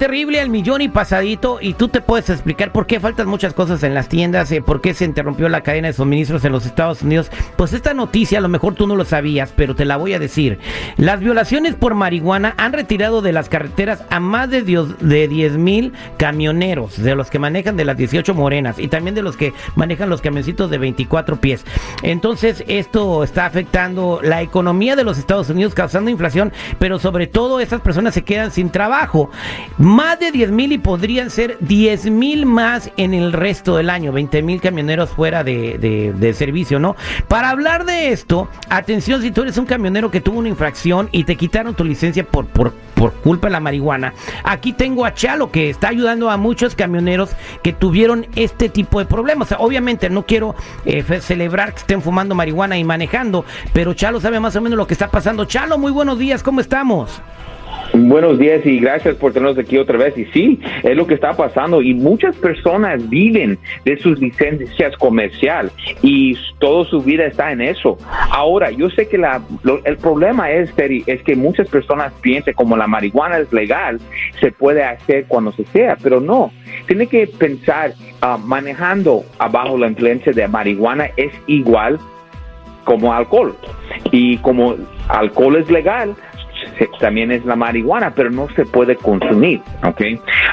Terrible al millón y pasadito y tú te puedes explicar por qué faltan muchas cosas en las tiendas, eh, por qué se interrumpió la cadena de suministros en los Estados Unidos. Pues esta noticia a lo mejor tú no lo sabías, pero te la voy a decir. Las violaciones por marihuana han retirado de las carreteras a más de, de 10 mil camioneros, de los que manejan de las 18 morenas y también de los que manejan los camioncitos de 24 pies. Entonces esto está afectando la economía de los Estados Unidos, causando inflación, pero sobre todo estas personas se quedan sin trabajo. Más de 10 mil y podrían ser 10 mil más en el resto del año. 20 mil camioneros fuera de, servicio, ¿no? Para hablar de esto, atención si tú eres un camionero que tuvo una infracción y te quitaron tu licencia por, por, por culpa de la marihuana. Aquí tengo a Chalo que está ayudando a muchos camioneros que tuvieron este tipo de problemas. obviamente no quiero eh, celebrar que estén fumando marihuana y manejando, pero Chalo sabe más o menos lo que está pasando. Chalo, muy buenos días, ¿cómo estamos? Buenos días y gracias por tenernos aquí otra vez. Y sí, es lo que está pasando y muchas personas viven de sus licencias comercial y toda su vida está en eso. Ahora, yo sé que la, el problema es, es que muchas personas piensan como la marihuana es legal, se puede hacer cuando se sea, pero no. Tiene que pensar, ah, manejando abajo la influencia de marihuana es igual como alcohol. Y como alcohol es legal, también es la marihuana, pero no se puede consumir, ¿ok?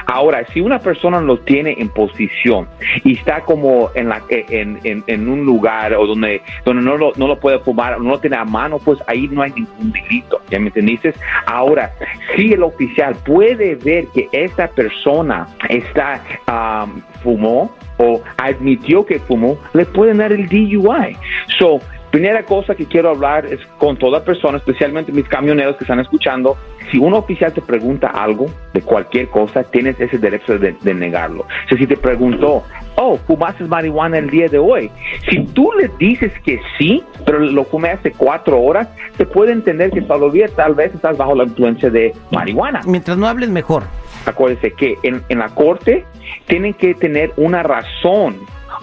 Ahora, si una persona lo tiene en posición y está como en, la, en, en, un lugar o donde, donde no, lo, no lo puede fumar, no lo tiene a mano, pues ahí no hay ningún delito, ¿ya me entendiste? Ahora, si el oficial puede ver que esta persona está, um, fumó o admitió que fumó, le pueden dar el DUI. So, Primera cosa que quiero hablar es con toda persona, especialmente mis camioneros que están escuchando, si un oficial te pregunta algo de cualquier cosa, tienes ese derecho de, negarlo. si te preguntó, oh, fumaste marihuana el día de hoy, si tú le dices que sí, pero lo fumé hace cuatro horas, se puede entender que todavía tal vez estás bajo la influencia de marihuana. Mientras no hables mejor. Acuérdese que en, en la corte tienen que tener una razón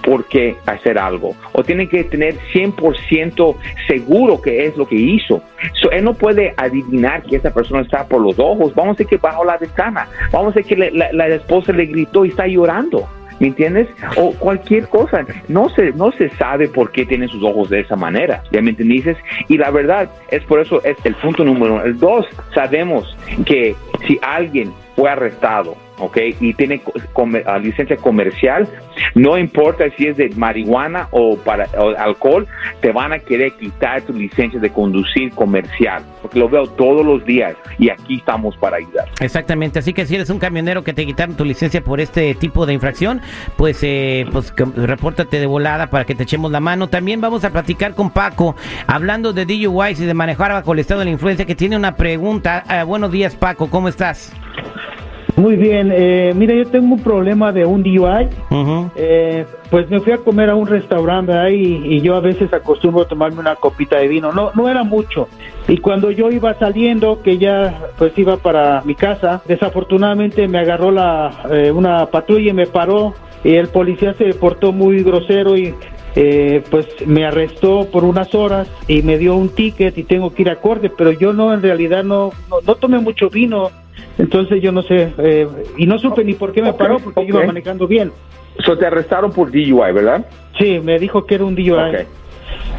por qué hacer algo o tiene que tener 100% seguro que es lo que hizo. él no puede adivinar que esa persona está por los ojos. Vamos a decir que bajo la ventana. Vamos a decir que la, esposa le gritó y está llorando. ¿Me entiendes? O cualquier cosa. No se, no se sabe por qué tiene sus ojos de esa manera. ¿Ya me entiendes? Y la verdad es por eso es el punto número uno. El dos, sabemos que si alguien fue arrestado ¿ok? Y tiene ah, licencia comercial, no importa si es de marihuana o para alcohol, te van a querer quitar tu licencia de conducir comercial, porque lo veo todos los días y aquí estamos para ayudar. Exactamente, así que si eres un camionero que te quitaron tu licencia por este tipo de infracción, pues, eh, pues repórtate de volada para que te echemos la mano. También vamos a platicar con Paco, hablando de DUIs y de manejar bajo el estado de la influencia, que tiene una pregunta. Ah, buenos días, Paco, ¿cómo estás? Muy bien, eh, mira, yo tengo un problema de un DUI. eh, pues me fui a comer a un restaurante ahí y, yo a veces acostumbro a tomarme una copita de vino. No, no era mucho. Y cuando yo iba saliendo, que ya pues iba para mi casa, desafortunadamente me agarró la eh, una patrulla y me paró. Y el policía se portó muy grosero y eh, pues me arrestó por unas horas y me dio un ticket y tengo que ir a corte, pero yo no, en realidad no, no, no tomé mucho vino entonces yo no sé, eh, y no supe ni por qué me paró porque iba manejando bien. So te arrestaron por DUI, ¿verdad? Sí, me dijo que era un DUI. Ok,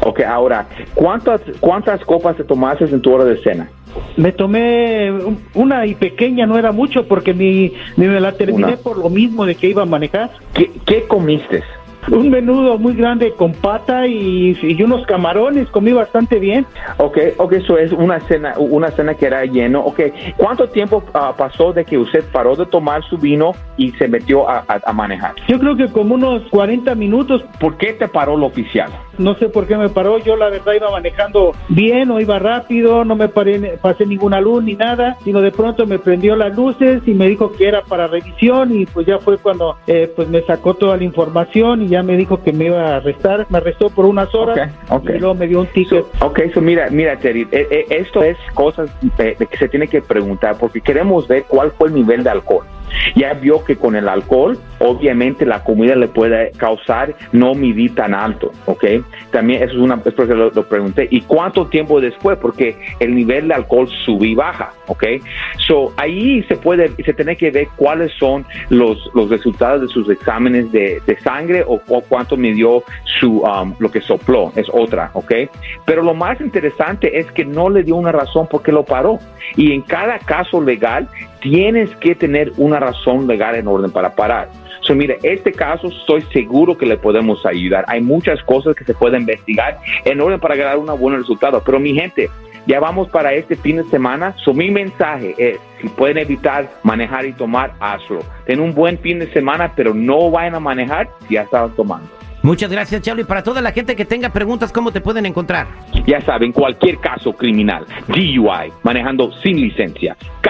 okay ahora, ¿cuántas, ¿cuántas copas te tomaste en tu hora de cena? Me tomé una y pequeña, no era mucho porque mi, me la terminé por lo mismo de que iba a manejar. ¿Qué, qué comiste? Un menudo muy grande con pata y, y unos camarones, comí bastante bien. Ok, ok, eso es una cena, una cena que era lleno. Ok, ¿cuánto tiempo ah, pasó de que usted paró de tomar su vino y se metió a, a- a manejar? Yo creo que como unos 40 minutos, ¿Por qué te paró el oficial? No sé por qué me paró, yo la verdad iba manejando bien o iba rápido, no me paré, pasé ninguna luz ni nada, sino de pronto me prendió las luces y me dijo que era para revisión y pues ya fue cuando eh, pues me sacó toda la información y ya me dijo que me iba a arrestar, me arrestó por unas horas y luego me dio un ticket. Ok, so mira, mira, Terry, eh, eh, esto es cosas de, de que se tiene que preguntar porque queremos ver cuál fue el nivel de alcohol. Ya vio que con el alcohol, obviamente la comida le puede causar no medir tan alto, ¿ok? También eso es una, es porque lo, lo pregunté. ¿Y cuánto tiempo después? Porque el nivel de alcohol sube y baja, ¿ok? So, ahí se puede, se tiene que ver cuáles son los, los resultados de sus exámenes de, de sangre o, cu- cuánto midió su, um, lo que sopló, es otra, ¿ok? Pero lo más interesante es que no le dio una razón por qué lo paró. Y en cada caso legal tienes que tener una razón legal en orden para parar. So, mire, este caso estoy seguro que le podemos ayudar. Hay muchas cosas que se pueden investigar en orden para ganar un buen resultado. Pero mi gente, ya vamos para este fin de semana. So, mi mensaje es, si pueden evitar manejar y tomar, hazlo. Ten un buen fin de semana, pero no vayan a manejar si ya estaban tomando. Muchas gracias, Chalo. Y para toda la gente que tenga preguntas, ¿cómo te pueden encontrar? Ya saben, cualquier caso criminal, DUI, manejando sin licencia,